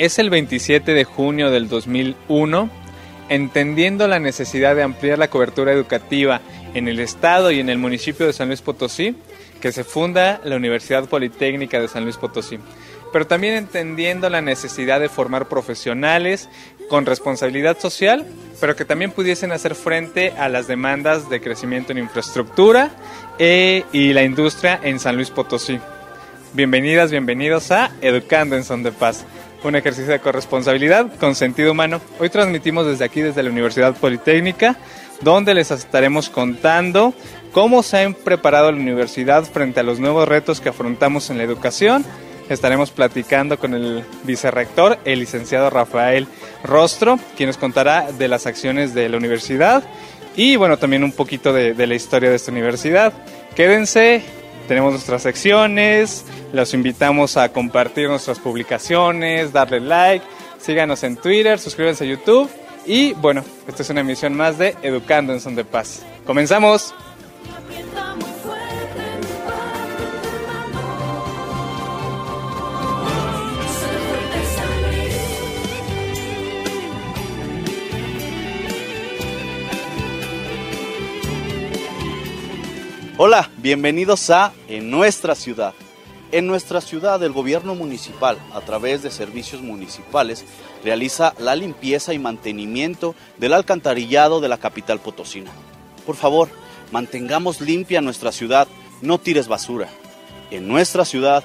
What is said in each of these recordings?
Es el 27 de junio del 2001, entendiendo la necesidad de ampliar la cobertura educativa en el estado y en el municipio de San Luis Potosí, que se funda la Universidad Politécnica de San Luis Potosí pero también entendiendo la necesidad de formar profesionales con responsabilidad social, pero que también pudiesen hacer frente a las demandas de crecimiento en infraestructura e, y la industria en San Luis Potosí. Bienvenidas, bienvenidos a Educando en Son de Paz, un ejercicio de corresponsabilidad con sentido humano. Hoy transmitimos desde aquí, desde la Universidad Politécnica, donde les estaremos contando cómo se ha preparado la universidad frente a los nuevos retos que afrontamos en la educación estaremos platicando con el vicerrector, el licenciado Rafael Rostro, quien nos contará de las acciones de la universidad y bueno, también un poquito de, la historia de esta universidad. Quédense, tenemos nuestras secciones, los invitamos a compartir nuestras publicaciones, darle like, síganos en Twitter, suscríbanse a YouTube y bueno, esta es una emisión más de Educando en Son de Paz. ¡Comenzamos! Hola, bienvenidos a En nuestra ciudad. En nuestra ciudad el gobierno municipal, a través de servicios municipales, realiza la limpieza y mantenimiento del alcantarillado de la capital potosina. Por favor, mantengamos limpia nuestra ciudad, no tires basura. En nuestra ciudad,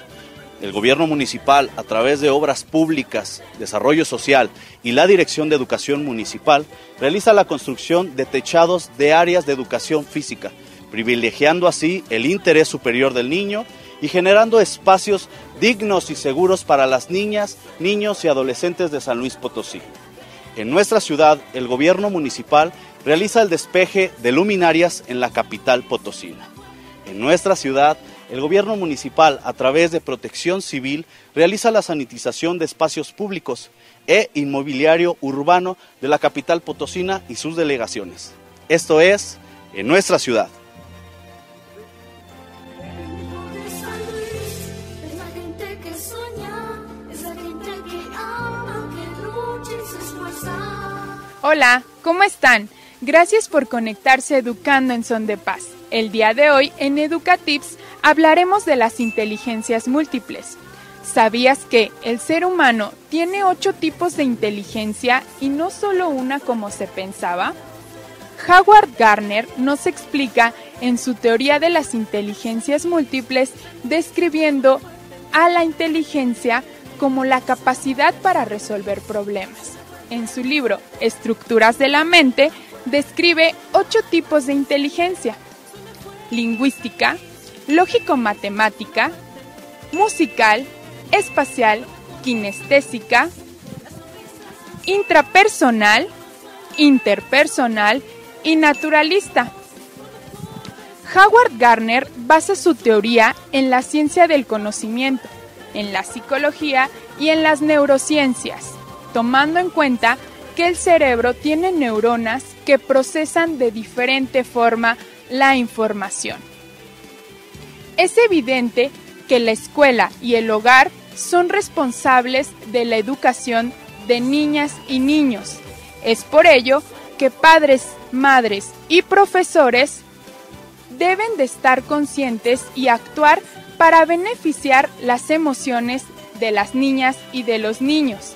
el gobierno municipal, a través de obras públicas, desarrollo social y la Dirección de Educación Municipal, realiza la construcción de techados de áreas de educación física privilegiando así el interés superior del niño y generando espacios dignos y seguros para las niñas, niños y adolescentes de San Luis Potosí. En nuestra ciudad, el gobierno municipal realiza el despeje de luminarias en la capital potosina. En nuestra ciudad, el gobierno municipal, a través de protección civil, realiza la sanitización de espacios públicos e inmobiliario urbano de la capital potosina y sus delegaciones. Esto es, en nuestra ciudad. Hola, ¿cómo están? Gracias por conectarse Educando en Son de Paz. El día de hoy en Educatips hablaremos de las inteligencias múltiples. ¿Sabías que el ser humano tiene ocho tipos de inteligencia y no solo una como se pensaba? Howard Gardner nos explica en su teoría de las inteligencias múltiples describiendo a la inteligencia como la capacidad para resolver problemas en su libro Estructuras de la Mente, describe ocho tipos de inteligencia. Lingüística, lógico-matemática, musical, espacial, kinestésica, intrapersonal, interpersonal y naturalista. Howard Gardner basa su teoría en la ciencia del conocimiento, en la psicología y en las neurociencias tomando en cuenta que el cerebro tiene neuronas que procesan de diferente forma la información. Es evidente que la escuela y el hogar son responsables de la educación de niñas y niños. Es por ello que padres, madres y profesores deben de estar conscientes y actuar para beneficiar las emociones de las niñas y de los niños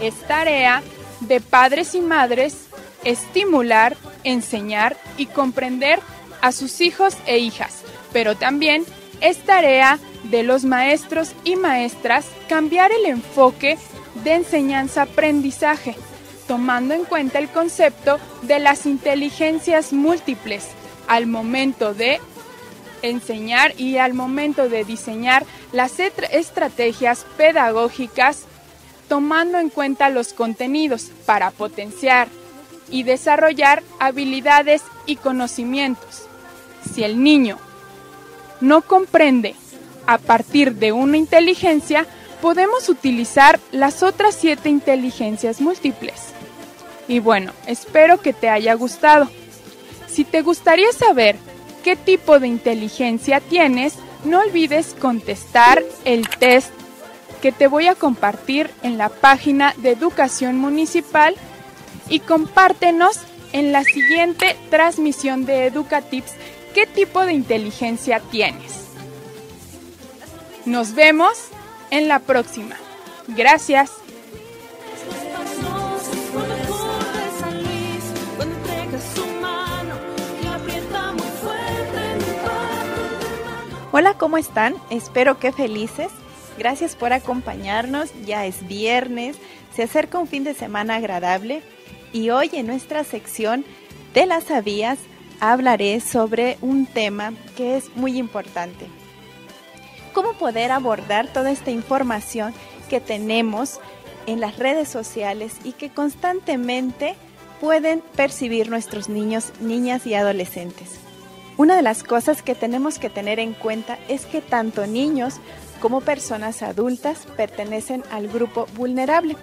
es tarea de padres y madres estimular, enseñar y comprender a sus hijos e hijas, pero también es tarea de los maestros y maestras cambiar el enfoque de enseñanza-aprendizaje, tomando en cuenta el concepto de las inteligencias múltiples al momento de enseñar y al momento de diseñar las estrategias pedagógicas tomando en cuenta los contenidos para potenciar y desarrollar habilidades y conocimientos. Si el niño no comprende a partir de una inteligencia, podemos utilizar las otras siete inteligencias múltiples. Y bueno, espero que te haya gustado. Si te gustaría saber qué tipo de inteligencia tienes, no olvides contestar el test que te voy a compartir en la página de Educación Municipal y compártenos en la siguiente transmisión de Educatips qué tipo de inteligencia tienes. Nos vemos en la próxima. Gracias. Hola, ¿cómo están? Espero que felices. Gracias por acompañarnos. Ya es viernes, se acerca un fin de semana agradable y hoy en nuestra sección de las sabías hablaré sobre un tema que es muy importante. ¿Cómo poder abordar toda esta información que tenemos en las redes sociales y que constantemente pueden percibir nuestros niños, niñas y adolescentes? Una de las cosas que tenemos que tener en cuenta es que tanto niños como personas adultas pertenecen al grupo vulnerable.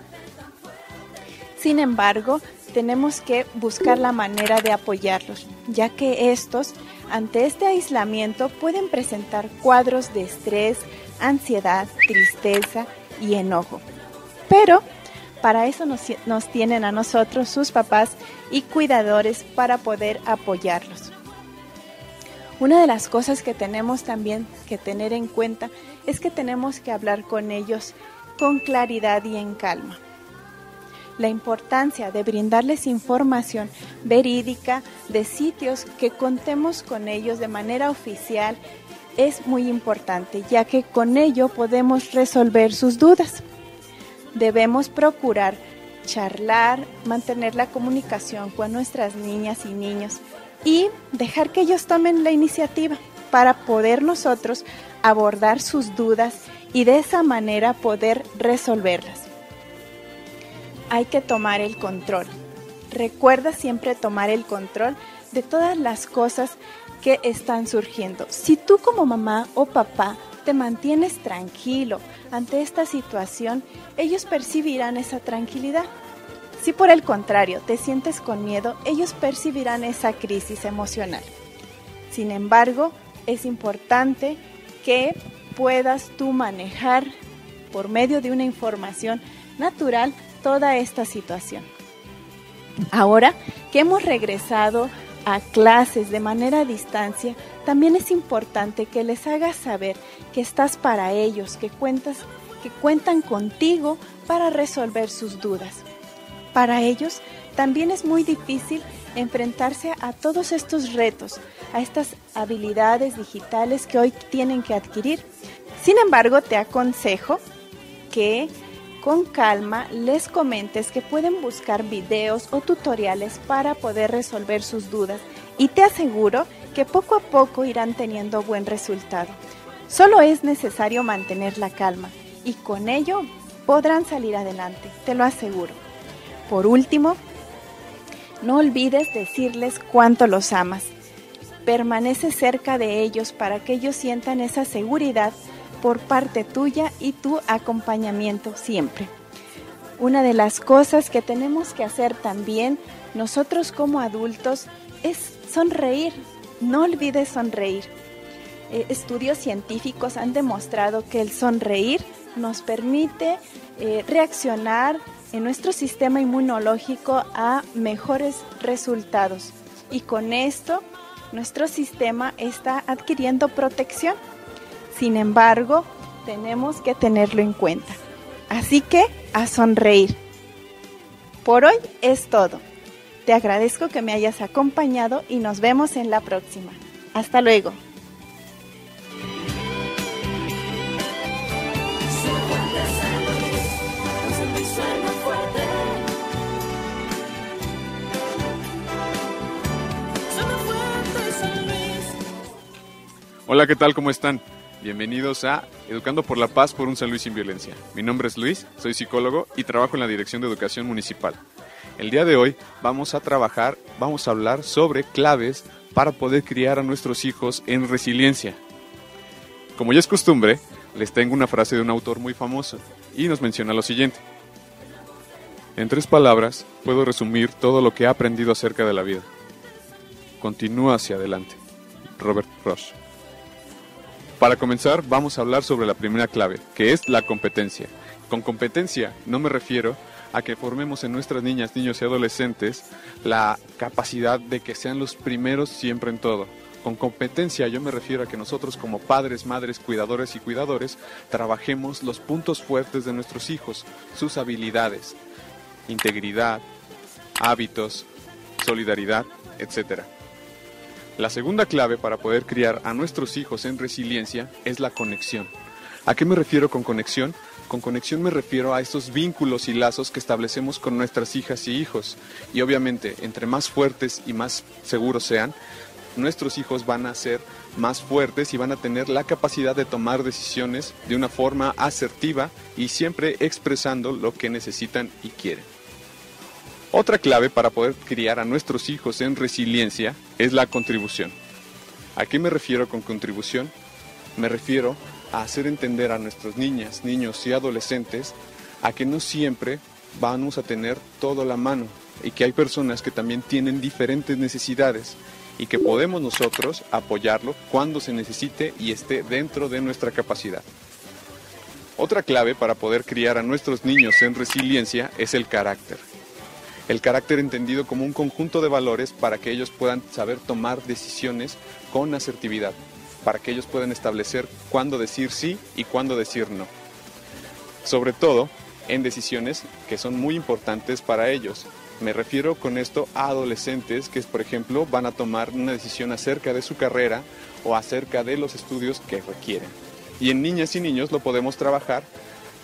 Sin embargo, tenemos que buscar la manera de apoyarlos, ya que estos, ante este aislamiento, pueden presentar cuadros de estrés, ansiedad, tristeza y enojo. Pero para eso nos, tienen a nosotros, sus papás y cuidadores, para poder apoyarlos. Una de las cosas que tenemos también que tener en cuenta es que tenemos que hablar con ellos con claridad y en calma. La importancia de brindarles información verídica de sitios que contemos con ellos de manera oficial es muy importante, ya que con ello podemos resolver sus dudas. Debemos procurar charlar, mantener la comunicación con nuestras niñas y niños y dejar que ellos tomen la iniciativa para poder nosotros abordar sus dudas y de esa manera poder resolverlas. Hay que tomar el control. Recuerda siempre tomar el control de todas las cosas que están surgiendo. Si tú como mamá o papá te mantienes tranquilo ante esta situación, ellos percibirán esa tranquilidad si por el contrario te sientes con miedo, ellos percibirán esa crisis emocional. Sin embargo, es importante que puedas tú manejar por medio de una información natural toda esta situación. Ahora que hemos regresado a clases de manera a distancia, también es importante que les hagas saber que estás para ellos, que cuentas que cuentan contigo para resolver sus dudas. Para ellos también es muy difícil enfrentarse a todos estos retos, a estas habilidades digitales que hoy tienen que adquirir. Sin embargo, te aconsejo que con calma les comentes que pueden buscar videos o tutoriales para poder resolver sus dudas y te aseguro que poco a poco irán teniendo buen resultado. Solo es necesario mantener la calma y con ello podrán salir adelante, te lo aseguro. Por último, no olvides decirles cuánto los amas. Permanece cerca de ellos para que ellos sientan esa seguridad por parte tuya y tu acompañamiento siempre. Una de las cosas que tenemos que hacer también nosotros como adultos es sonreír. No olvides sonreír. Eh, estudios científicos han demostrado que el sonreír nos permite eh, reaccionar en nuestro sistema inmunológico a mejores resultados. Y con esto, nuestro sistema está adquiriendo protección. Sin embargo, tenemos que tenerlo en cuenta. Así que, a sonreír. Por hoy es todo. Te agradezco que me hayas acompañado y nos vemos en la próxima. Hasta luego. Hola, ¿qué tal? ¿Cómo están? Bienvenidos a Educando por la Paz por un San Luis sin violencia. Mi nombre es Luis, soy psicólogo y trabajo en la Dirección de Educación Municipal. El día de hoy vamos a trabajar, vamos a hablar sobre claves para poder criar a nuestros hijos en resiliencia. Como ya es costumbre, les tengo una frase de un autor muy famoso y nos menciona lo siguiente. En tres palabras puedo resumir todo lo que he aprendido acerca de la vida. Continúa hacia adelante. Robert Ross. Para comenzar, vamos a hablar sobre la primera clave, que es la competencia. Con competencia no me refiero a que formemos en nuestras niñas, niños y adolescentes la capacidad de que sean los primeros siempre en todo. Con competencia yo me refiero a que nosotros como padres, madres, cuidadores y cuidadores trabajemos los puntos fuertes de nuestros hijos, sus habilidades, integridad, hábitos, solidaridad, etc. La segunda clave para poder criar a nuestros hijos en resiliencia es la conexión. ¿A qué me refiero con conexión? Con conexión me refiero a esos vínculos y lazos que establecemos con nuestras hijas y hijos. Y obviamente, entre más fuertes y más seguros sean, nuestros hijos van a ser más fuertes y van a tener la capacidad de tomar decisiones de una forma asertiva y siempre expresando lo que necesitan y quieren. Otra clave para poder criar a nuestros hijos en resiliencia es la contribución. ¿A qué me refiero con contribución? Me refiero a hacer entender a nuestras niñas, niños y adolescentes a que no siempre vamos a tener todo a la mano y que hay personas que también tienen diferentes necesidades y que podemos nosotros apoyarlo cuando se necesite y esté dentro de nuestra capacidad. Otra clave para poder criar a nuestros niños en resiliencia es el carácter. El carácter entendido como un conjunto de valores para que ellos puedan saber tomar decisiones con asertividad para que ellos puedan establecer cuándo decir sí y cuándo decir no. Sobre todo en decisiones que son muy importantes para ellos. Me refiero con esto a adolescentes que, por ejemplo, van a tomar una decisión acerca de su carrera o acerca de los estudios que requieren. Y en niñas y niños lo podemos trabajar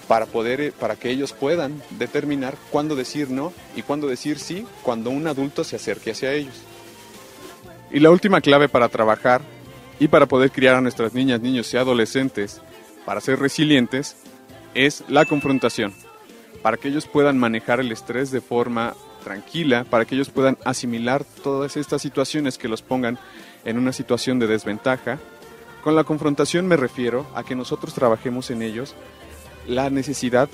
para poder para que ellos puedan determinar cuándo decir no y cuándo decir sí cuando un adulto se acerque hacia ellos. Y la última clave para trabajar y para poder criar a nuestras niñas, niños y adolescentes para ser resilientes es la confrontación, para que ellos puedan manejar el estrés de forma tranquila, para que ellos puedan asimilar todas estas situaciones que los pongan en una situación de desventaja. Con la confrontación me refiero a que nosotros trabajemos en ellos la necesidad,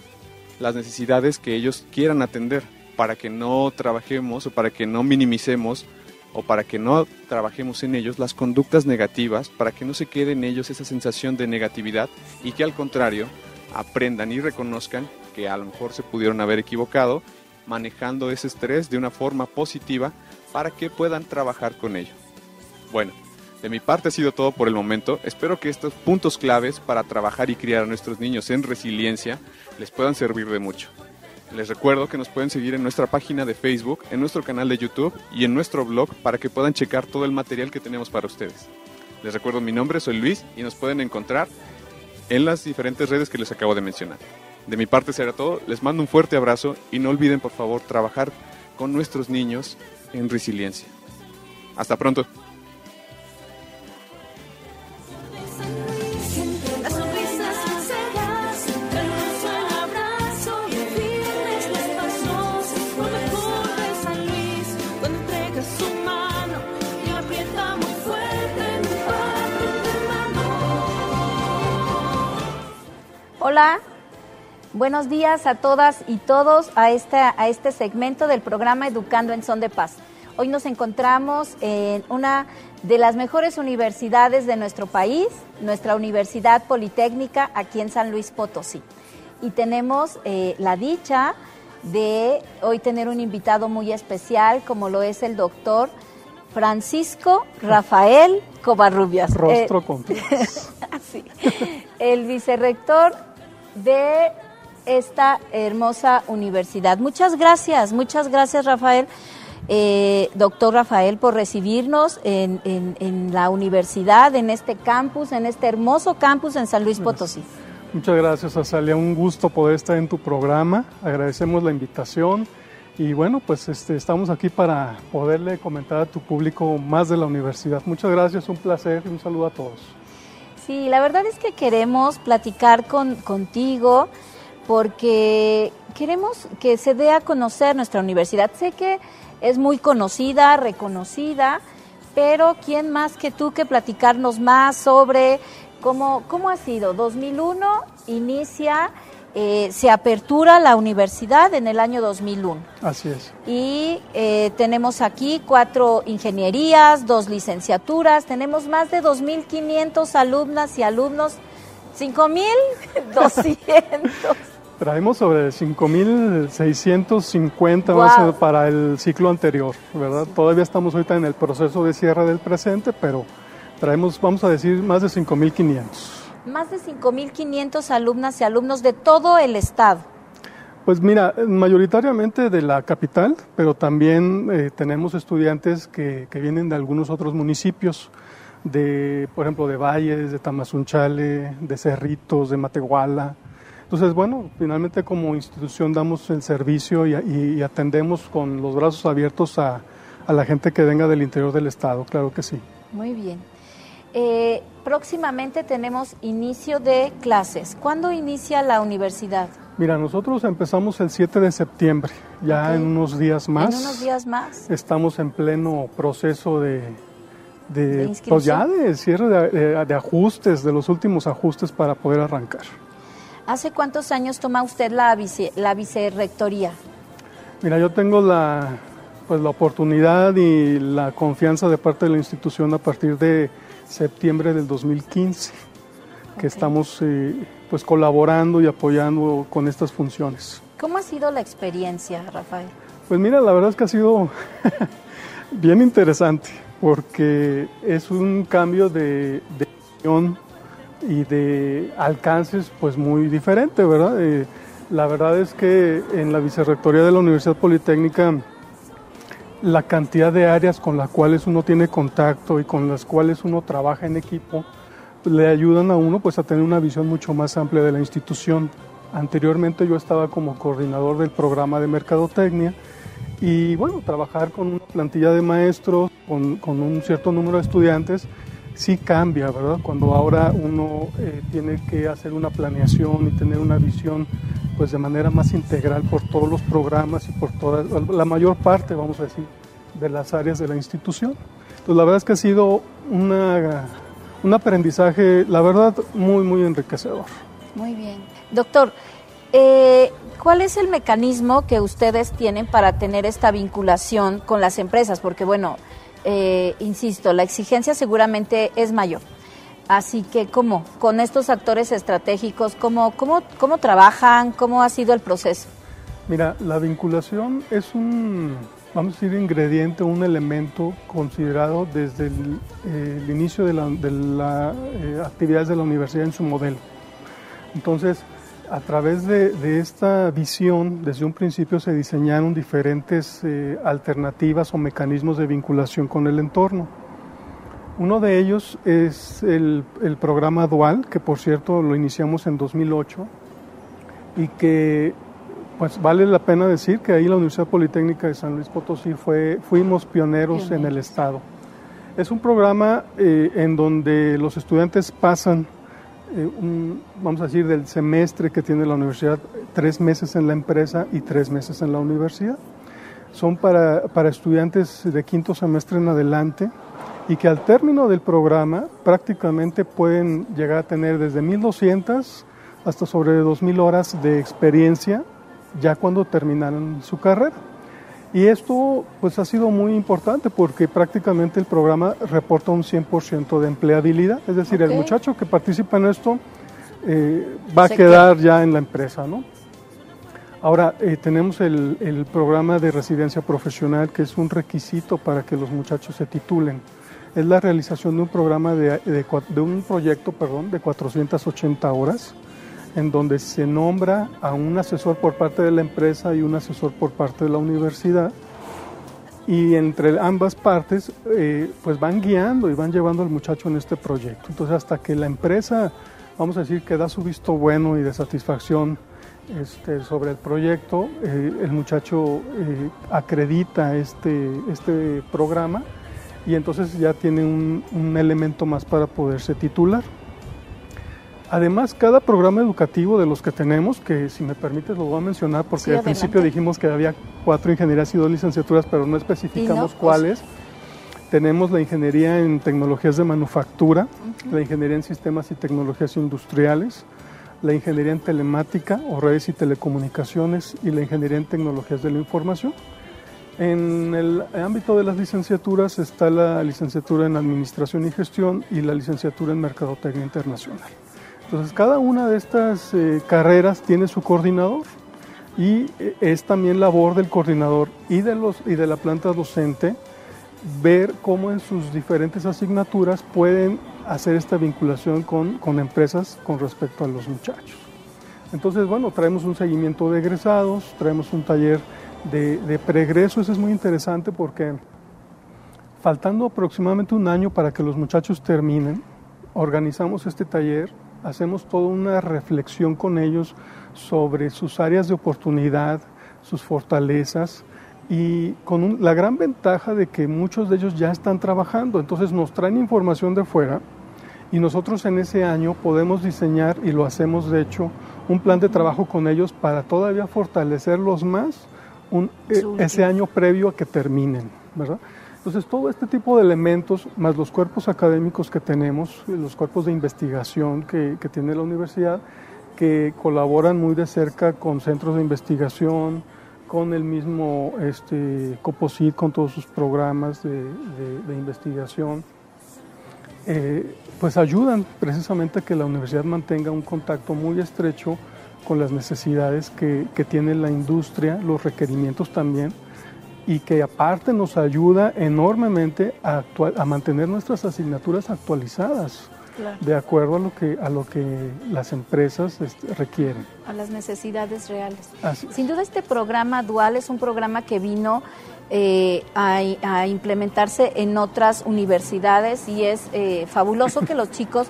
las necesidades que ellos quieran atender, para que no trabajemos o para que no minimicemos o para que no trabajemos en ellos las conductas negativas, para que no se quede en ellos esa sensación de negatividad y que al contrario aprendan y reconozcan que a lo mejor se pudieron haber equivocado, manejando ese estrés de una forma positiva para que puedan trabajar con ello. Bueno, de mi parte ha sido todo por el momento. Espero que estos puntos claves para trabajar y criar a nuestros niños en resiliencia les puedan servir de mucho. Les recuerdo que nos pueden seguir en nuestra página de Facebook, en nuestro canal de YouTube y en nuestro blog para que puedan checar todo el material que tenemos para ustedes. Les recuerdo mi nombre, soy Luis y nos pueden encontrar en las diferentes redes que les acabo de mencionar. De mi parte será todo, les mando un fuerte abrazo y no olviden por favor trabajar con nuestros niños en resiliencia. Hasta pronto. Hola, buenos días a todas y todos a, a este segmento del programa Educando en Son de Paz. Hoy nos encontramos en una de las mejores universidades de nuestro país, nuestra Universidad Politécnica aquí en San Luis Potosí. Y tenemos eh, la dicha de hoy tener un invitado muy especial como lo es el doctor Francisco Rafael Covarrubias. Rostro eh, El vicerrector de esta hermosa universidad. Muchas gracias, muchas gracias Rafael, eh, doctor Rafael, por recibirnos en, en, la universidad, en este campus, en este hermoso campus en San Luis Potosí. Muchas gracias, Azalia. Un gusto poder estar en tu programa. Agradecemos la invitación. Y bueno, pues este, estamos aquí para poderle comentar a tu público más de la universidad. Muchas gracias, un placer y un saludo a todos. Sí, la verdad es que queremos platicar con, contigo porque queremos que se dé a conocer nuestra universidad. Sé que es muy conocida, reconocida, pero ¿quién más que tú que platicarnos más sobre cómo, cómo ha sido? 2001 inicia eh, se apertura la universidad en el año 2001. Así es. Y eh, tenemos aquí cuatro ingenierías, dos licenciaturas, tenemos más de 2.500 alumnas y alumnos, 5.200. Traemos sobre 5.650 para el ciclo anterior, ¿verdad? Todavía estamos ahorita en el proceso de cierre del presente, pero traemos, vamos a decir, más de 5.500. Más de 5.500 alumnas y alumnos de todo el estado. Pues mira, mayoritariamente de la capital, pero también eh, tenemos estudiantes que, que, vienen de algunos otros municipios, de, por ejemplo, de Valles, de Tamazunchale, de Cerritos, de Matehuala, entonces, bueno, finalmente como institución damos el servicio y, atendemos con los brazos abiertos a, la gente que venga del interior del Estado, claro que sí. Muy bien. Eh, próximamente tenemos inicio de clases. ¿Cuándo inicia la universidad? Mira, nosotros empezamos el 7 de septiembre, ya en unos días más. En unos días más. Estamos en pleno proceso de, de, pues ya de cierre de ajustes, de los últimos ajustes para poder arrancar. ¿Hace cuántos años toma usted la, vice, la vicerrectoría? Mira, yo tengo la, pues, la oportunidad y la confianza de parte de la institución a partir de septiembre del 2015, que estamos eh, pues, colaborando y apoyando con estas funciones. ¿Cómo ha sido la experiencia, Rafael? Pues mira, la verdad es que ha sido bien interesante, porque es un cambio de, de y de alcances pues muy diferente, ¿verdad? Eh, la verdad es que en la vicerrectoría de la Universidad Politécnica la cantidad de áreas con las cuales uno tiene contacto y con las cuales uno trabaja en equipo le ayudan a uno pues a tener una visión mucho más amplia de la institución. Anteriormente yo estaba como coordinador del programa de mercadotecnia y bueno, trabajar con una plantilla de maestros, con, con un cierto número de estudiantes, sí cambia, ¿verdad? Cuando ahora uno eh, tiene que hacer una planeación y tener una visión pues de manera más integral por todos los programas y por toda la mayor parte, vamos a decir, de las áreas de la institución. Entonces la verdad es que ha sido una, un aprendizaje, la verdad, muy, muy enriquecedor. Muy bien. Doctor, eh, ¿cuál es el mecanismo que ustedes tienen para tener esta vinculación con las empresas? Porque bueno, eh, insisto, la exigencia seguramente es mayor. Así que, ¿cómo? Con estos actores estratégicos, ¿cómo, cómo, cómo trabajan? ¿Cómo ha sido el proceso? Mira, la vinculación es un, vamos a decir, ingrediente, un elemento considerado desde el, inicio de las la, eh, actividades de la universidad en su modelo. Entonces, a través de, esta visión, desde un principio se diseñaron diferentes eh, alternativas o mecanismos de vinculación con el entorno. Uno de ellos es el, programa Dual, que por cierto lo iniciamos en 2008 y que pues vale la pena decir que ahí la Universidad Politécnica de San Luis Potosí fue, fuimos pioneros en el estado. Es un programa eh, en donde los estudiantes pasan eh, vamos a decir, del semestre que tiene la universidad, tres meses en la empresa y tres meses en la universidad. Son para, para estudiantes de quinto semestre en adelante y que al término del programa prácticamente pueden llegar a tener desde 1.200 hasta sobre 2.000 horas de experiencia ya cuando terminaron su carrera. Y esto pues ha sido muy importante porque prácticamente el programa reporta un 100% de empleabilidad, es decir, el muchacho que participa en esto eh, va a quedar ya en la empresa, ¿no? Ahora, eh, tenemos el, programa de residencia profesional, que es un requisito para que los muchachos se titulen. Es la realización de un programa de, de un proyecto, perdón, de 480 horas, en donde se nombra a un asesor por parte de la empresa y un asesor por parte de la universidad y entre ambas partes eh, pues van guiando y van llevando al muchacho en este proyecto. Entonces hasta que la empresa, vamos a decir, que da su visto bueno y de satisfacción este, sobre el proyecto, eh, el muchacho eh, acredita este, este programa y entonces ya tiene un, un elemento más para poderse titular. Además, cada programa educativo de los que tenemos, que si me permites lo voy a mencionar, porque al principio dijimos que había cuatro ingenierías y dos licenciaturas, pero no especificamos pues, cuáles. Tenemos la ingeniería en tecnologías de manufactura, la ingeniería en sistemas y tecnologías industriales, la ingeniería en telemática o redes y telecomunicaciones y la ingeniería en tecnologías de la información. En el ámbito de las licenciaturas está la licenciatura en Administración y Gestión y la licenciatura en Mercadotecnia Internacional. Entonces, cada una de estas eh, carreras tiene su coordinador y eh, es también labor del coordinador y de, los, y de la planta docente ver cómo en sus diferentes asignaturas pueden hacer esta vinculación con, con, empresas con respecto a los muchachos. Entonces, bueno, traemos un seguimiento de egresados, traemos un taller de, de pregreso, eso es muy interesante porque faltando aproximadamente un año para que los muchachos terminen, organizamos este taller, hacemos toda una reflexión con ellos sobre sus áreas de oportunidad, sus fortalezas, y con la gran ventaja de que muchos de ellos ya están trabajando, entonces nos traen información de fuera y nosotros en ese año podemos diseñar, y lo hacemos de hecho, un plan de trabajo con ellos para todavía fortalecerlos más eh, ese año previo a que terminen, ¿verdad? Entonces todo este tipo de elementos, más los cuerpos académicos que tenemos, los cuerpos de investigación que, tiene la universidad, que colaboran muy de cerca con centros de investigación, con el mismo este, COPOSIT, con todos sus programas de, de investigación, eh, pues ayudan precisamente a que la universidad mantenga un contacto muy estrecho con las necesidades que, que tiene la industria, los requerimientos también, y que aparte nos ayuda enormemente a, a mantener nuestras asignaturas actualizadas. Claro. de acuerdo a lo que a lo que las empresas este, requieren a las necesidades reales sin duda este programa dual es un programa que vino eh, a, a, implementarse en otras universidades y es eh, fabuloso que los chicos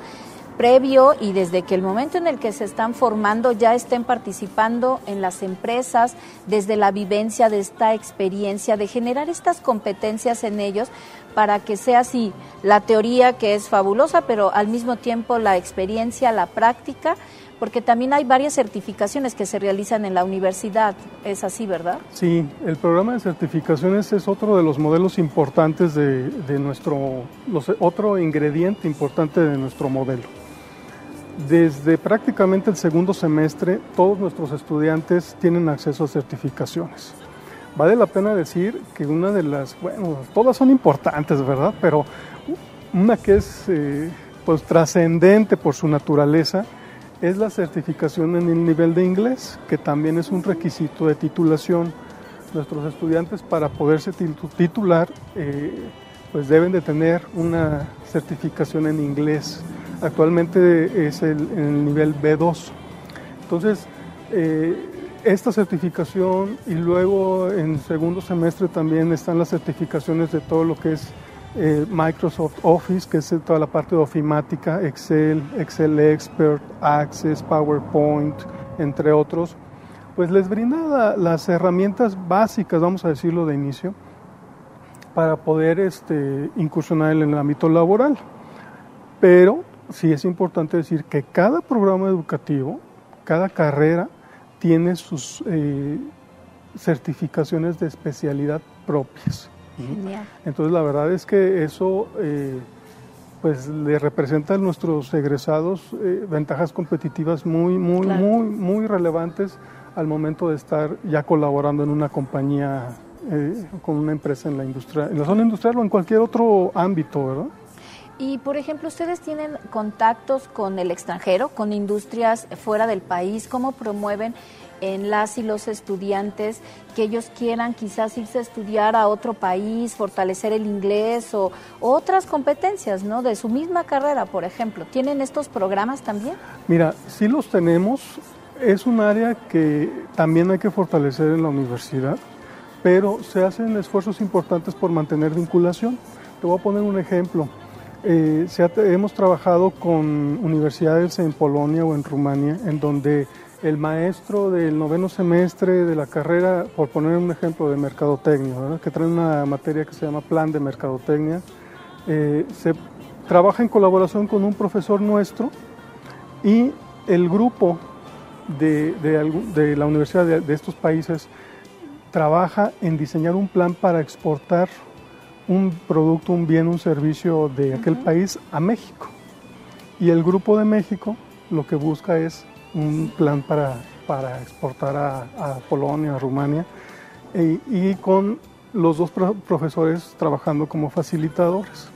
previo y desde que el momento en el que se están formando ya estén participando en las empresas, desde la vivencia de esta experiencia, de generar estas competencias en ellos para que sea así la teoría que es fabulosa, pero al mismo tiempo la experiencia, la práctica porque también hay varias certificaciones que se realizan en la universidad. Es así, ¿verdad? Sí, el programa de certificaciones es otro de los modelos importantes de, de nuestro, los, otro ingrediente importante de nuestro modelo. Desde prácticamente el segundo semestre, todos nuestros estudiantes tienen acceso a certificaciones. Vale la pena decir que una de las, bueno, todas son importantes, ¿verdad? Pero una que es eh, pues trascendente por su naturaleza es la certificación en el nivel de inglés, que también es un requisito de titulación. Nuestros estudiantes para poderse titular eh, pues deben de tener una certificación en inglés. Actualmente es el, nivel B2. Entonces, eh, esta certificación y luego en segundo semestre también están las certificaciones de todo lo que es eh, Microsoft Office, que es toda la parte de ofimática, Excel, Excel Expert, Access, PowerPoint, entre otros, pues les brinda las herramientas básicas, vamos a decirlo de inicio, para poder este, incursionar en el ámbito laboral. Pero sí es importante decir que cada programa educativo, cada carrera, tiene sus eh, certificaciones de especialidad propias. Entonces la verdad es que eso eh, pues le representa a nuestros egresados eh, ventajas competitivas muy, muy, muy, muy relevantes al momento de estar ya colaborando en una compañía, con una empresa en la industria, en la zona industrial o en cualquier otro ámbito, ¿verdad? Y, por ejemplo, ¿ustedes tienen contactos con el extranjero, con industrias fuera del país? ¿Cómo promueven en las y los estudiantes que ellos quieran quizás irse a estudiar a otro país, fortalecer el inglés o, otras competencias, ¿no? De su misma carrera, por ejemplo. ¿Tienen estos programas también? Mira, sí los tenemos. Es un área que también hay que fortalecer en la universidad, pero se hacen esfuerzos importantes por mantener vinculación. Te voy a poner un ejemplo. Eh, hemos trabajado con universidades en Polonia o en Rumania, en donde el maestro del noveno semestre de la carrera, por poner un ejemplo de mercadotecnia, que trae una materia que se llama plan de mercadotecnia, eh, se trabaja en colaboración con un profesor nuestro y el grupo de, de, la universidad de, estos países trabaja en diseñar un plan para exportar un producto, un bien, un servicio de aquel país a México. Y el grupo de México lo que busca es un plan para, para exportar a, Polonia, a Rumania, y con los dos profesores trabajando como facilitadores.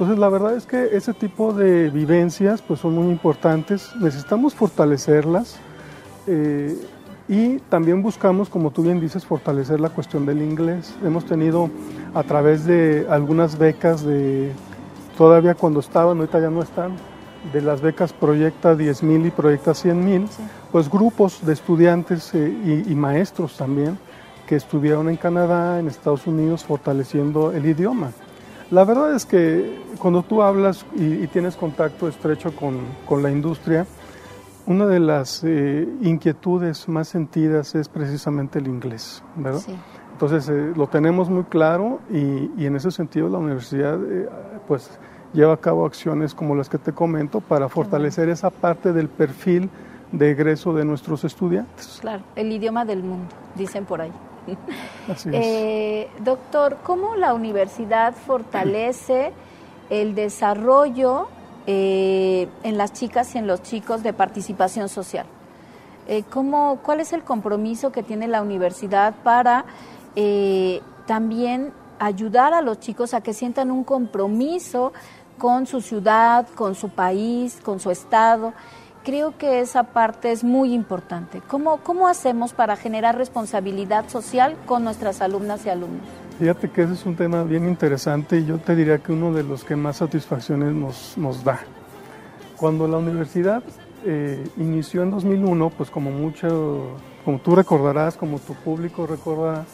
Entonces la verdad es que ese tipo de vivencias pues son muy importantes, necesitamos fortalecerlas eh, y también buscamos, como tú bien dices, fortalecer la cuestión del inglés. Hemos tenido a través de algunas becas de, todavía cuando estaban, ahorita ya no están, de las becas Proyecta 10.000 y Proyecta 100.000, pues grupos de estudiantes eh, y maestros también que estuvieron en Canadá, en Estados Unidos, fortaleciendo el idioma. La verdad es que cuando tú hablas y, tienes contacto estrecho con, la industria, una de las eh, inquietudes más sentidas es precisamente el inglés, ¿verdad? Entonces eh, lo tenemos muy claro y, en ese sentido la universidad eh, pues lleva a cabo acciones como las que te comento para fortalecer esa parte del perfil de egreso de nuestros estudiantes. Claro, el idioma del mundo, dicen por ahí. Eh, doctor, ¿cómo la universidad fortalece el desarrollo eh, en las chicas y en los chicos de participación social? Eh, ¿cómo, ¿Cuál es el compromiso que tiene la universidad para también ayudar a los chicos a que sientan un compromiso con su ciudad, con su país, con su estado? Creo que esa parte es muy importante. ¿Cómo, ¿Cómo hacemos para generar responsabilidad social con nuestras alumnas y alumnos? Fíjate que ese es un tema bien interesante y yo te diría que uno de los que más satisfacciones nos, nos da. Cuando la universidad eh, inició en 2001, pues como mucho, como tú recordarás, como tu público recuerda,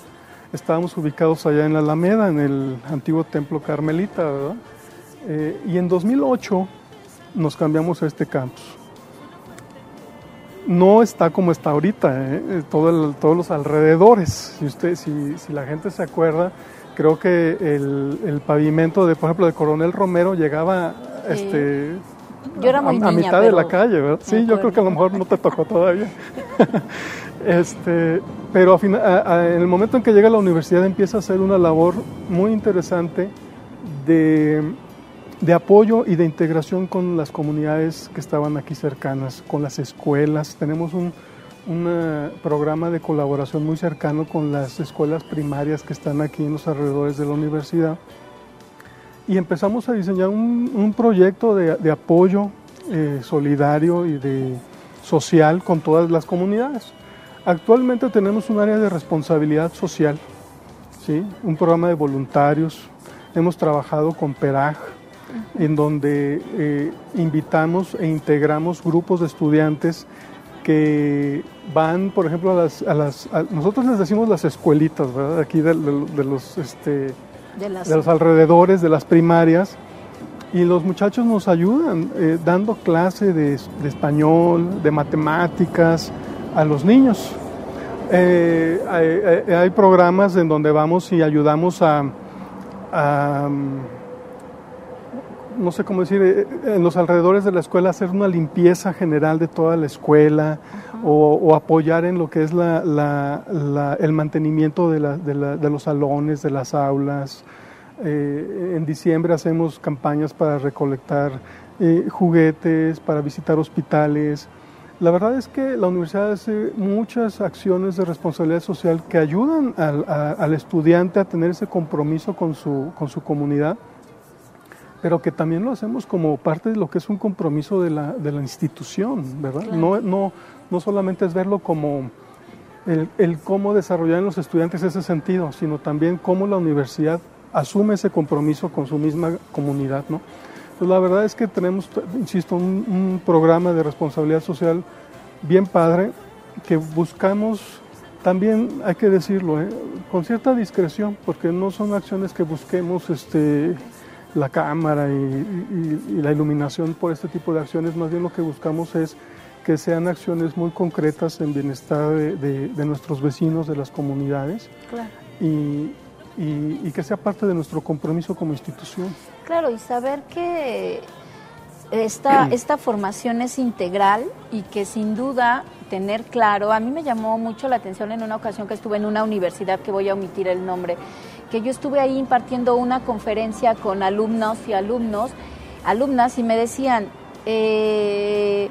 estábamos ubicados allá en la Alameda, en el antiguo templo carmelita, ¿verdad? Eh, y en 2008 nos cambiamos a este campus no está como está ahorita, ¿eh? Eh, todos los alrededores. Si, usted, si, si, la gente se acuerda, creo que el, pavimento de, por ejemplo, de Coronel Romero llegaba este, a, mitad de la calle, ¿verdad? Sí, yo creo que a lo mejor no te tocó todavía. este, pero en el momento en que llega a la universidad empieza a hacer una labor muy interesante de de apoyo y de integración con las comunidades que estaban aquí cercanas, con las escuelas. Tenemos un, programa de colaboración muy cercano con las escuelas primarias que están aquí en los alrededores de la universidad. Y empezamos a diseñar un, proyecto de, apoyo eh, solidario y de social con todas las comunidades. Actualmente tenemos un área de responsabilidad social, ¿sí? un programa de voluntarios. Hemos trabajado con PERAG, en donde eh, invitamos e integramos grupos de estudiantes que van, por ejemplo, a las... A las nosotros les decimos las escuelitas, ¿verdad? Aquí de, los, este, de, los alrededores, de las primarias, y los muchachos nos ayudan eh, dando clase de, español, de matemáticas a los niños. Eh, hay, programas en donde vamos y ayudamos a no sé cómo decir, eh, en los alrededores de la escuela hacer una limpieza general de toda la escuela o, apoyar en lo que es el mantenimiento de, los salones, de las aulas. Eh, en diciembre hacemos campañas para recolectar eh, juguetes, para visitar hospitales. La verdad es que la universidad hace muchas acciones de responsabilidad social que ayudan al, al estudiante a tener ese compromiso con su, con su comunidad pero que también lo hacemos como parte de lo que es un compromiso de la, de la institución, ¿verdad? No, no, no solamente es verlo como el, el, cómo desarrollar en los estudiantes ese sentido, sino también cómo la universidad asume ese compromiso con su misma comunidad, ¿no? Pues la verdad es que tenemos, insisto, un, programa de responsabilidad social bien padre que buscamos también hay que decirlo, ¿eh? con cierta discreción, porque no son acciones que busquemos este, la cámara y, la iluminación por este tipo de acciones, más bien lo que buscamos es que sean acciones muy concretas en bienestar de, nuestros vecinos, de las comunidades y, que sea parte de nuestro compromiso como institución. Claro, y saber que esta, esta formación es integral y que sin duda tener claro, a mí me llamó mucho la atención en una ocasión que estuve en una universidad, que voy a omitir el nombre, que yo estuve ahí impartiendo una conferencia con alumnos y alumnos, alumnas, y me decían, eh,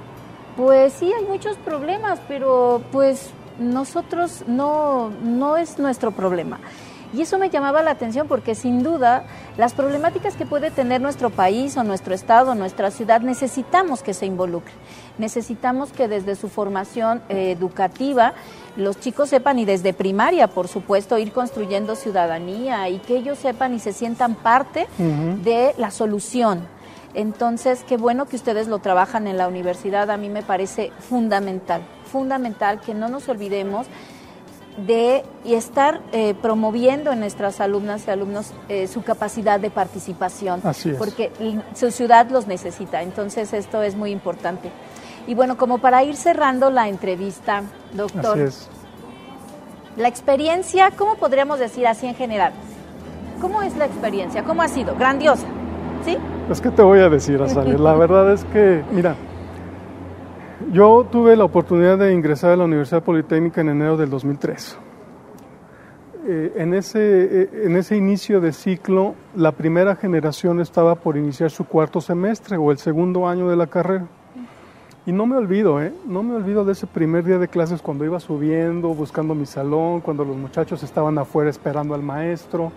Pues sí, hay muchos problemas, pero pues nosotros no, no es nuestro problema. Y eso me llamaba la atención porque sin duda las problemáticas que puede tener nuestro país o nuestro estado, nuestra ciudad, necesitamos que se involucren. Necesitamos que desde su formación eh, educativa los chicos sepan y desde primaria, por supuesto, ir construyendo ciudadanía y que ellos sepan y se sientan parte de la solución. Entonces, qué bueno que ustedes lo trabajan en la universidad, a mí me parece fundamental, fundamental que no nos olvidemos de y estar eh, promoviendo en nuestras alumnas y alumnos eh, su capacidad de participación, porque su ciudad los necesita. Entonces esto es muy importante. Y bueno, como para ir cerrando la entrevista, doctor, la experiencia, ¿cómo podríamos decir así en general? ¿Cómo es la experiencia? ¿Cómo ha sido? Grandiosa, ¿sí? Es que te voy a decir, Azalea, la verdad es que, mira, yo tuve la oportunidad de ingresar a la Universidad Politécnica en enero del 2003. Eh, en, ese, eh, en ese inicio de ciclo, la primera generación estaba por iniciar su cuarto semestre o el segundo año de la carrera. Y no me olvido, ¿eh? No me olvido de ese primer día de clases cuando iba subiendo, buscando mi salón, cuando los muchachos estaban afuera esperando al maestro.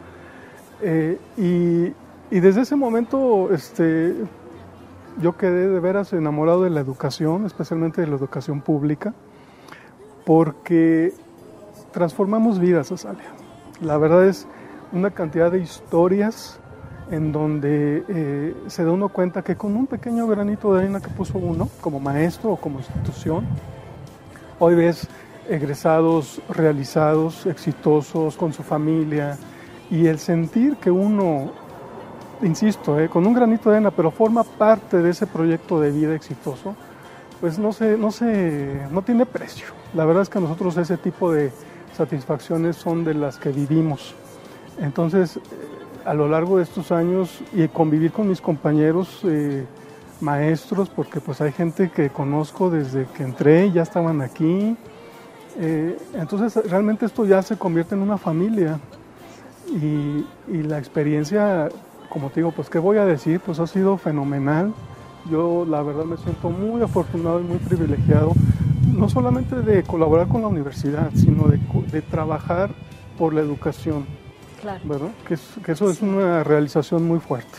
Eh, y, desde ese momento, este, yo quedé de veras enamorado de la educación, especialmente de la educación pública, porque transformamos vidas, Azalia. La verdad es una cantidad de historias en donde eh, se da uno cuenta que con un pequeño granito de arena que puso uno, como maestro o como institución, hoy ves egresados realizados, exitosos, con su familia, y el sentir que uno insisto, eh, con un granito de arena, pero forma parte de ese proyecto de vida exitoso, pues no, se, no, se, no tiene precio. La verdad es que nosotros ese tipo de satisfacciones son de las que vivimos. Entonces, eh, a lo largo de estos años y convivir con mis compañeros eh, maestros, porque pues hay gente que conozco desde que entré, ya estaban aquí. entonces, realmente esto ya se convierte en una familia. Y, y la experiencia como te digo, pues qué voy a decir, pues ha sido fenomenal. Yo la verdad me siento muy afortunado y muy privilegiado, no solamente de colaborar con la universidad, sino de, trabajar por la educación. Claro. ¿verdad? que eso es una realización muy fuerte.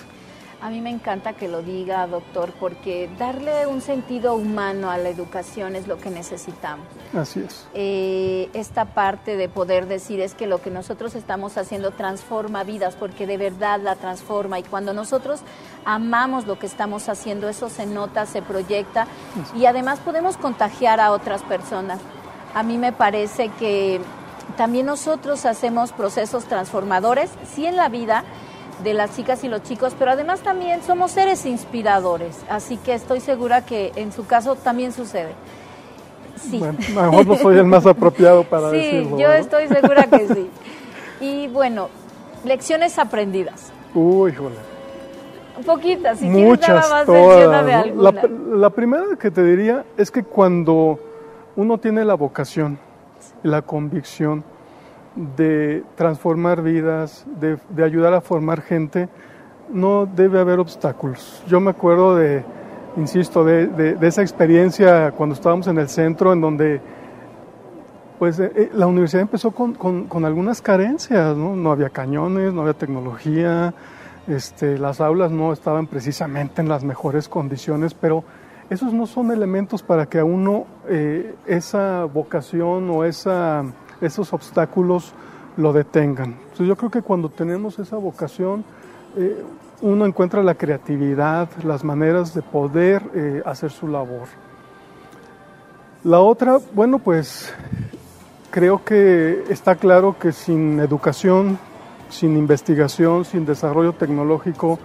A mí me encanta que lo diga, doctor, porque darle un sentido humano a la educación es lo que necesitamos. Así es. Eh, esta parte de poder decir es que lo que nosotros estamos haciendo transforma vidas, porque de verdad la transforma. Y cuando nosotros amamos lo que estamos haciendo, eso se nota, se proyecta y además podemos contagiar a otras personas. A mí me parece que también nosotros hacemos procesos transformadores, sí en la vida, de las chicas y los chicos, pero además también somos seres inspiradores, así que estoy segura que en su caso también sucede. Sí. Bueno, a lo mejor no soy el más apropiado para decirlo. Sí, yo estoy segura que sí. Y bueno, lecciones aprendidas. Uy, joder. Poquitas, si Muchas, quieres más todas, de alguna. La, la primera que te diría es que cuando uno tiene la vocación, la convicción, de transformar vidas, de, ayudar a formar gente, no debe haber obstáculos. Yo me acuerdo de, insisto, de, esa experiencia cuando estábamos en el centro, en donde pues eh, eh, la universidad empezó con, algunas carencias, ¿no? no había cañones, no había tecnología, este, las aulas no estaban precisamente en las mejores condiciones, pero esos no son elementos para que a uno eh, esa vocación o esa esos obstáculos lo detengan. Entonces yo creo que cuando tenemos esa vocación, eh, uno encuentra la creatividad, las maneras de poder eh, hacer su labor. La otra, bueno, pues creo que está claro que sin educación, sin investigación, sin desarrollo tecnológico,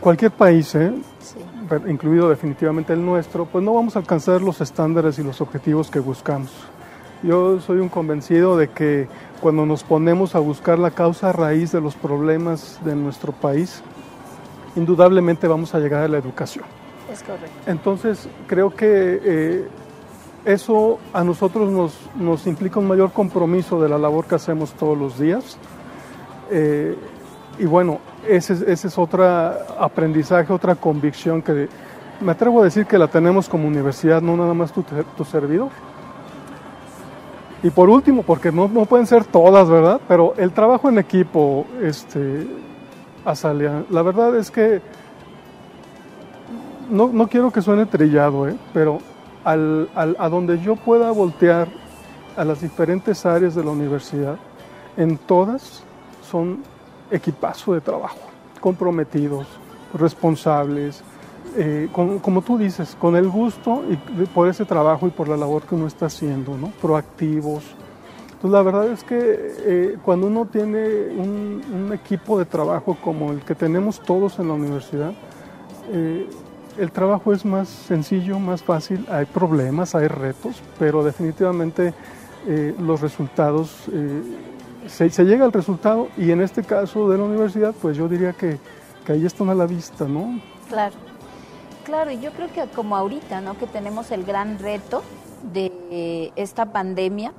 cualquier país, ¿eh? Incluido definitivamente el nuestro, pues no vamos a alcanzar los estándares y los objetivos que buscamos. Yo soy un convencido de que cuando nos ponemos a buscar la causa raíz de los problemas de nuestro país, indudablemente vamos a llegar a la educación. Es correcto. Entonces, creo que eh, eso a nosotros nos, nos, implica un mayor compromiso de la labor que hacemos todos los días. Eh, y bueno, ese, es otro aprendizaje, otra convicción que, me atrevo a decir que la tenemos como universidad, no nada más tu, servidor. Y por último, porque no, no, pueden ser todas, ¿verdad? Pero el trabajo en equipo, este, Azalia, la verdad es que no, no quiero que suene trillado, ¿eh? pero al, a donde yo pueda voltear a las diferentes áreas de la universidad, en todas son equipazo de trabajo, comprometidos, responsables, eh, con, como tú dices, con el gusto y por ese trabajo y por la labor que uno está haciendo, ¿no? proactivos. Entonces la verdad es que eh, cuando uno tiene un, un, equipo de trabajo como el que tenemos todos en la universidad, eh, el trabajo es más sencillo, más fácil, hay problemas, hay retos, pero definitivamente eh, los resultados, eh, se, se, llega al resultado y en este caso de la universidad, pues yo diría que, que ahí están a la vista, ¿no? Claro, claro, y yo creo que como ahorita, ¿no? Que tenemos el gran reto de esta pandemia,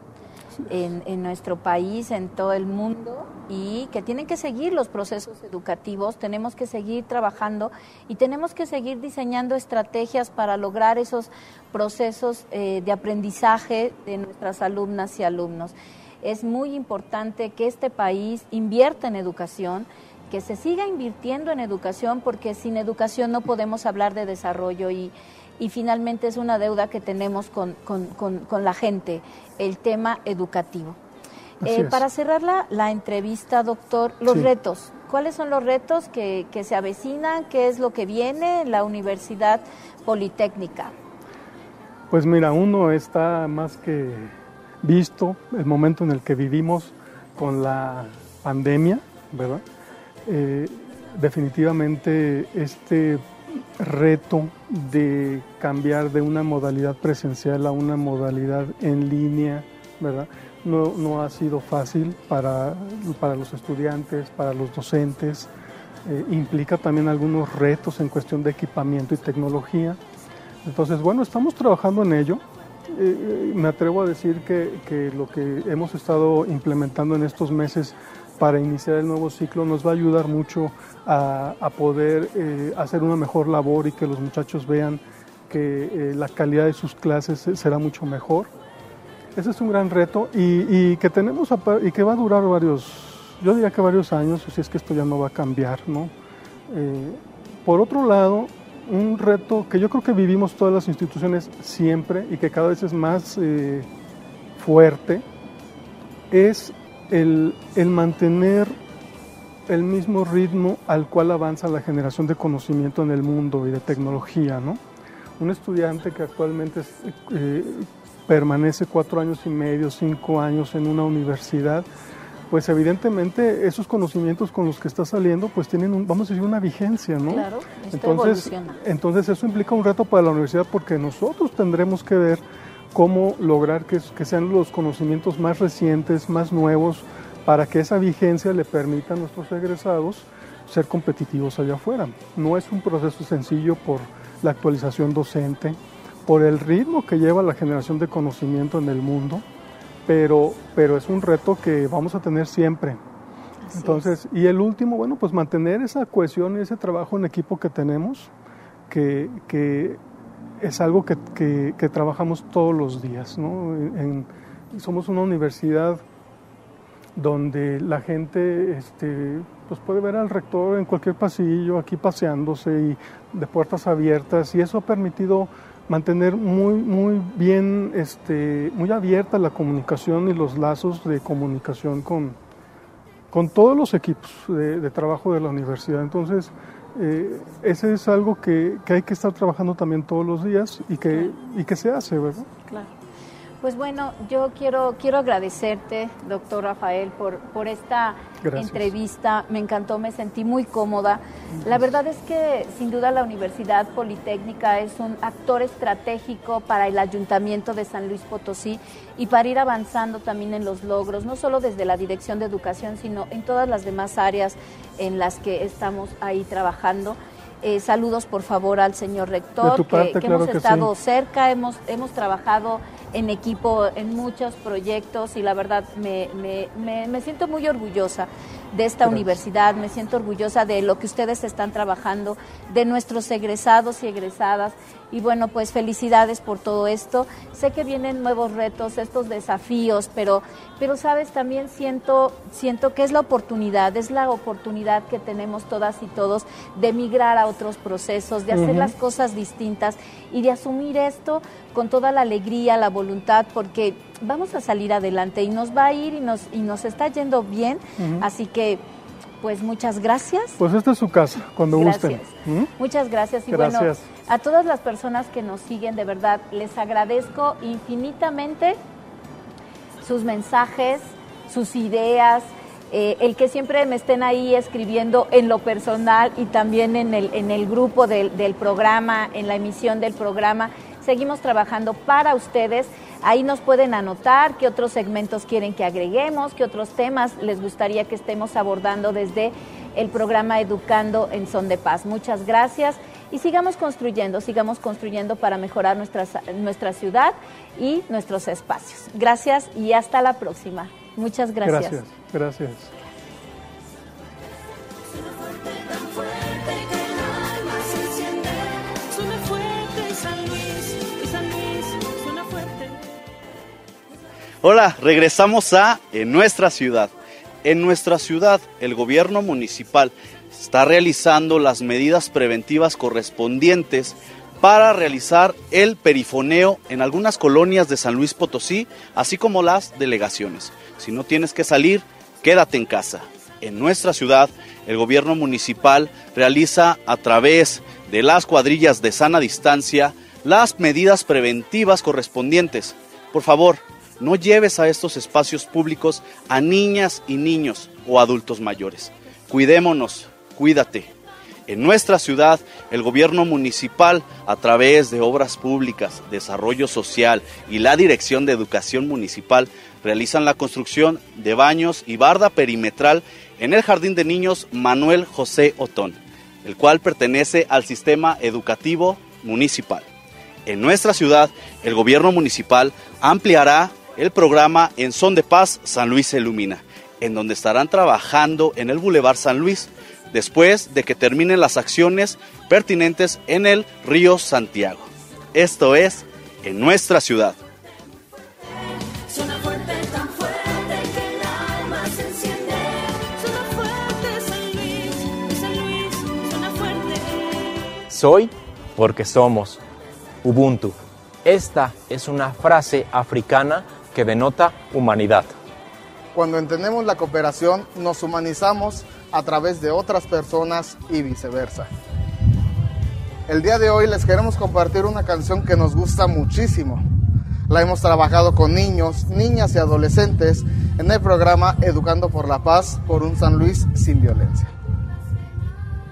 en, en, nuestro país, en todo el mundo, y que tienen que seguir los procesos educativos, tenemos que seguir trabajando y tenemos que seguir diseñando estrategias para lograr esos procesos eh, de aprendizaje de nuestras alumnas y alumnos. Es muy importante que este país invierta en educación, que se siga invirtiendo en educación, porque sin educación no podemos hablar de desarrollo y, y finalmente es una deuda que tenemos con, con, con, con la gente, el tema educativo. Eh, para cerrar la, la, entrevista, doctor, los sí. retos. ¿Cuáles son los retos que, que, se avecinan? ¿Qué es lo que viene en la Universidad Politécnica? Pues mira, uno está más que visto el momento en el que vivimos con la pandemia, ¿verdad? Eh, definitivamente este reto de cambiar de una modalidad presencial a una modalidad en línea, ¿verdad? No, no ha sido fácil para, para, los estudiantes, para los docentes, eh, implica también algunos retos en cuestión de equipamiento y tecnología. Entonces, bueno, estamos trabajando en ello. Eh, me atrevo a decir que, que lo que hemos estado implementando en estos meses para iniciar el nuevo ciclo nos va a ayudar mucho a, a poder eh, hacer una mejor labor y que los muchachos vean que eh, la calidad de sus clases será mucho mejor. Ese es un gran reto y, y, que tenemos y que va a durar varios, yo diría que varios años, si es que esto ya no va a cambiar, ¿no? Eh, por otro lado, un reto que yo creo que vivimos todas las instituciones siempre y que cada vez es más eh, fuerte es el, el, mantener el mismo ritmo al cual avanza la generación de conocimiento en el mundo y de tecnología, ¿no? Un estudiante que actualmente eh, permanece cuatro años y medio, cinco años en una universidad, pues evidentemente esos conocimientos con los que está saliendo pues tienen, un, vamos a decir, una vigencia, ¿no? Claro, entonces, entonces eso implica un reto para la universidad porque nosotros tendremos que ver cómo lograr que, que sean los conocimientos más recientes, más nuevos, para que esa vigencia le permita a nuestros egresados ser competitivos allá afuera. No es un proceso sencillo por la actualización docente, por el ritmo que lleva la generación de conocimiento en el mundo, pero, pero es un reto que vamos a tener siempre. Así Entonces, es. y el último, bueno, pues mantener esa cohesión y ese trabajo en equipo que tenemos, que, que es algo que, que, que, trabajamos todos los días. ¿no? En, somos una universidad donde la gente este, pues puede ver al rector en cualquier pasillo, aquí paseándose y de puertas abiertas, y eso ha permitido mantener muy, muy bien, este, muy abierta la comunicación y los lazos de comunicación con, con todos los equipos de, de trabajo de la universidad. Entonces, eh, ese es algo que, que, hay que estar trabajando también todos los días y que, y que se hace, ¿verdad? Claro. Pues bueno, yo quiero, quiero agradecerte, doctor Rafael, por, por esta Gracias. entrevista. Me encantó, me sentí muy cómoda. La verdad es que sin duda la Universidad Politécnica es un actor estratégico para el Ayuntamiento de San Luis Potosí y para ir avanzando también en los logros, no solo desde la Dirección de Educación, sino en todas las demás áreas en las que estamos ahí trabajando. Eh, saludos por favor al señor rector, parte, que, claro hemos estado sí. cerca, hemos, hemos trabajado en equipo en muchos proyectos y la verdad me, me, me, me siento muy orgullosa de esta universidad, me siento orgullosa de lo que ustedes están trabajando, de nuestros egresados y egresadas. Y bueno, pues felicidades por todo esto. Sé que vienen nuevos retos, estos desafíos, pero, pero sabes, también siento, siento que es la oportunidad, es la oportunidad que tenemos todas y todos de migrar a otros procesos, de hacer las cosas distintas y de asumir esto con toda la alegría, la voluntad, porque vamos a salir adelante y nos va a ir y nos, y nos está yendo bien. Así que, pues muchas gracias. Pues esta es su casa, cuando Gracias. gusten. ¿Mm? Muchas gracias y bueno, a todas las personas que nos siguen, de verdad, les agradezco infinitamente sus mensajes, sus ideas, eh, el que siempre me estén ahí escribiendo en lo personal y también en el, en el grupo del, del programa, en la emisión del programa. Seguimos trabajando para ustedes. Ahí nos pueden anotar qué otros segmentos quieren que agreguemos, qué otros temas les gustaría que estemos abordando desde el programa Educando en Son de Paz. Muchas gracias y sigamos construyendo, sigamos construyendo para mejorar nuestra, nuestra ciudad y nuestros espacios. Gracias y hasta la próxima. Muchas gracias. Gracias, gracias. Hola, regresamos a En nuestra ciudad. En nuestra ciudad, el gobierno municipal está realizando las medidas preventivas correspondientes para realizar el perifoneo en algunas colonias de San Luis Potosí, así como las delegaciones. Si no tienes que salir, quédate en casa. En nuestra ciudad, el gobierno municipal realiza a través de las cuadrillas de sana distancia las medidas preventivas correspondientes. Por favor, no lleves a estos espacios públicos a niñas y niños o adultos mayores. Cuidémonos, cuídate. En nuestra ciudad, el gobierno municipal, a través de obras públicas, desarrollo social y la Dirección de Educación Municipal, realizan la construcción de baños y barda perimetral en el Jardín de Niños Manuel José Otón, el cual pertenece al sistema educativo municipal. En nuestra ciudad, el gobierno municipal ampliará el programa En Son de Paz San Luis se Ilumina, en donde estarán trabajando en el Boulevard San Luis, después de que terminen las acciones pertinentes en el río Santiago. Esto es en nuestra ciudad. Soy porque somos. Ubuntu. Esta es una frase africana que denota humanidad. Cuando entendemos la cooperación, nos humanizamos a través de otras personas y viceversa. El día de hoy les queremos compartir una canción que nos gusta muchísimo. La hemos trabajado con niños, niñas y adolescentes en el programa Educando por la Paz por un San Luis sin violencia.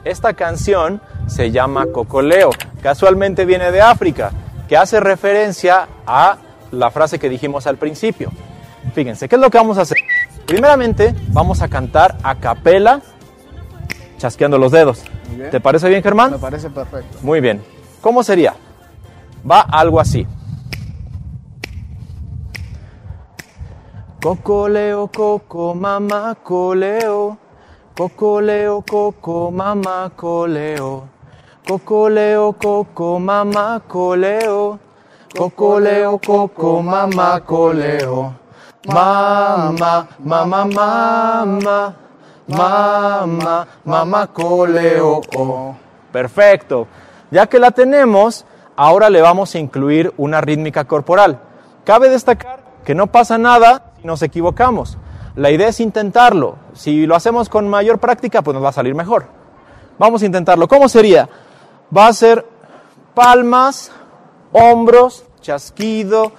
Esta canción se llama Cocoleo. Casualmente viene de África, que hace referencia a la frase que dijimos al principio. Fíjense, ¿qué es lo que vamos a hacer? Primeramente, vamos a cantar a capela, chasqueando los dedos. ¿Te parece bien, Germán? Me parece perfecto. Muy bien. ¿Cómo sería? Va algo así. Cocoleo, coco, mamá, coleo. Cocoleo, coco, mamá, coleo. Cocoleo, coco, mamá, coleo. Cocoleo, coco, mamá, coleo. Mamá, mamá, mamá. Mamá, mamá, coleo. Perfecto. Ya que la tenemos, ahora le vamos a incluir una rítmica corporal. Cabe destacar que no pasa nada si nos equivocamos. La idea es intentarlo. Si lo hacemos con mayor práctica, pues nos va a salir mejor. Vamos a intentarlo. ¿Cómo sería? Va a ser palmas, hombros, chasquido,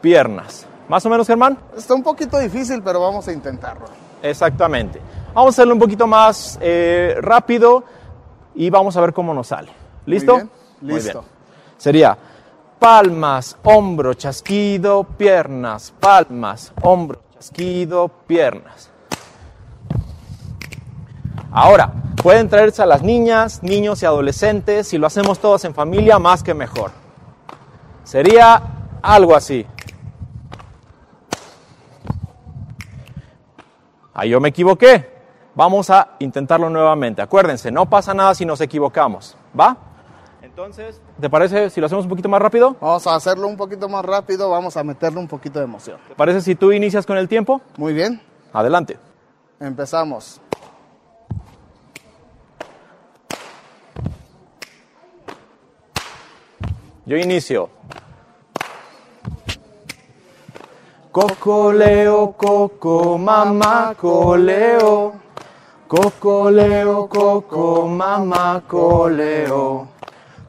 piernas. ¿Más o menos, Germán? Está un poquito difícil, pero vamos a intentarlo. Exactamente. Vamos a hacerlo un poquito más eh, rápido y vamos a ver cómo nos sale. ¿Listo? bien, Muy listo. bien. Sería palmas, hombro, chasquido, piernas, palmas, hombro, chasquido, piernas. Ahora, pueden traerse a las niñas, niños y adolescentes. Si lo hacemos todos en familia, más que mejor. Sería algo así. Ahí yo me equivoqué. Vamos a intentarlo nuevamente. Acuérdense, no pasa nada si nos equivocamos. ¿Va? Entonces, ¿te parece si lo hacemos un poquito más rápido? Vamos a hacerlo un poquito más rápido, vamos a meterle un poquito de emoción. ¿Te parece si tú inicias con el tiempo? Muy bien, Adelante. empezamos. Yo inicio. Cocoleo, coco, mamá, coleo. Cocoleo, coco, mamá, coleo.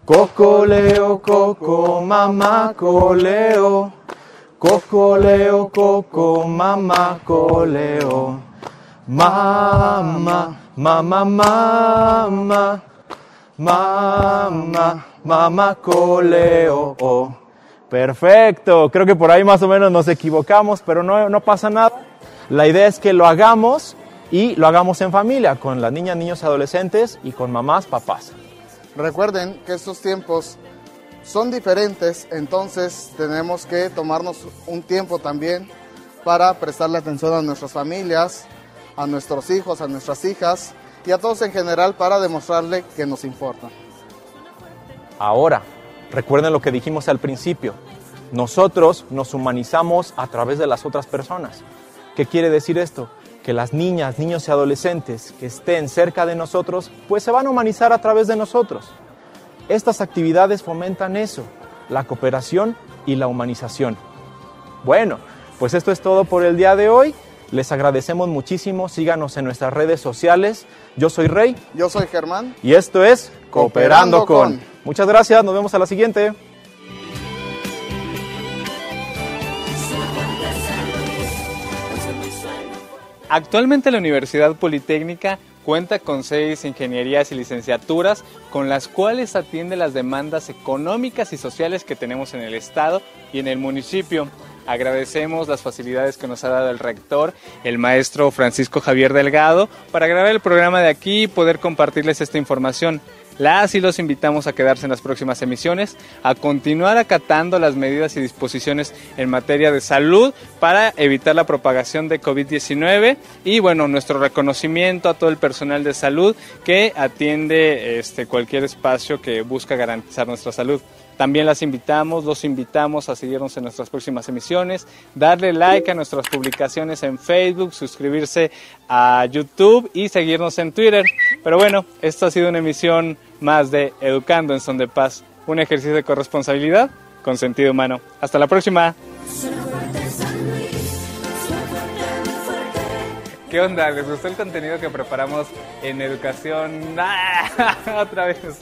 Cocoleo, coco, mamá, coleo. Cocoleo, coco, mamá, coleo. Mamá, mamá, mamá. Mamá, mamá coleo. Perfecto, creo que por ahí más o menos nos equivocamos, pero no, no pasa nada. La idea es que lo hagamos y lo hagamos en familia, con las niñas, niños adolescentes y con mamás, papás. Recuerden que estos tiempos son diferentes, entonces tenemos que tomarnos un tiempo también para prestarle atención a nuestras familias, a nuestros hijos, a nuestras hijas y a todos en general para demostrarle que nos importan. Ahora, recuerden lo que dijimos al principio. Nosotros nos humanizamos a través de las otras personas. ¿Qué quiere decir esto? Que las niñas, niños y adolescentes que estén cerca de nosotros, pues se van a humanizar a través de nosotros. Estas actividades fomentan eso, la cooperación y la humanización. Bueno, pues esto es todo por el día de hoy. Les agradecemos muchísimo. Síganos en nuestras redes sociales. Yo soy Rey Yo soy Germán. y esto es Cooperando, Cooperando con. con. Muchas gracias. Nos vemos a la siguiente. Actualmente la Universidad Politécnica cuenta con seis ingenierías y licenciaturas con las cuales atiende las demandas económicas y sociales que tenemos en el Estado y en el municipio. Agradecemos las facilidades que nos ha dado el rector, el maestro Francisco Javier Delgado, para grabar el programa de aquí y poder compartirles esta información. Las y los invitamos a quedarse en las próximas emisiones, a continuar acatando las medidas y disposiciones en materia de salud para evitar la propagación de COVID-19 y bueno, nuestro reconocimiento a todo el personal de salud que atiende este, cualquier espacio que busca garantizar nuestra salud. También las invitamos, los invitamos a seguirnos en nuestras próximas emisiones, darle like a nuestras publicaciones en Facebook, suscribirse a YouTube y seguirnos en Twitter. Pero bueno, esto ha sido una emisión más de Educando en Son de Paz, un ejercicio de corresponsabilidad con sentido humano. Hasta la próxima. ¿Qué onda? ¿Les gustó el contenido que preparamos en educación? ¡Ah! Otra vez.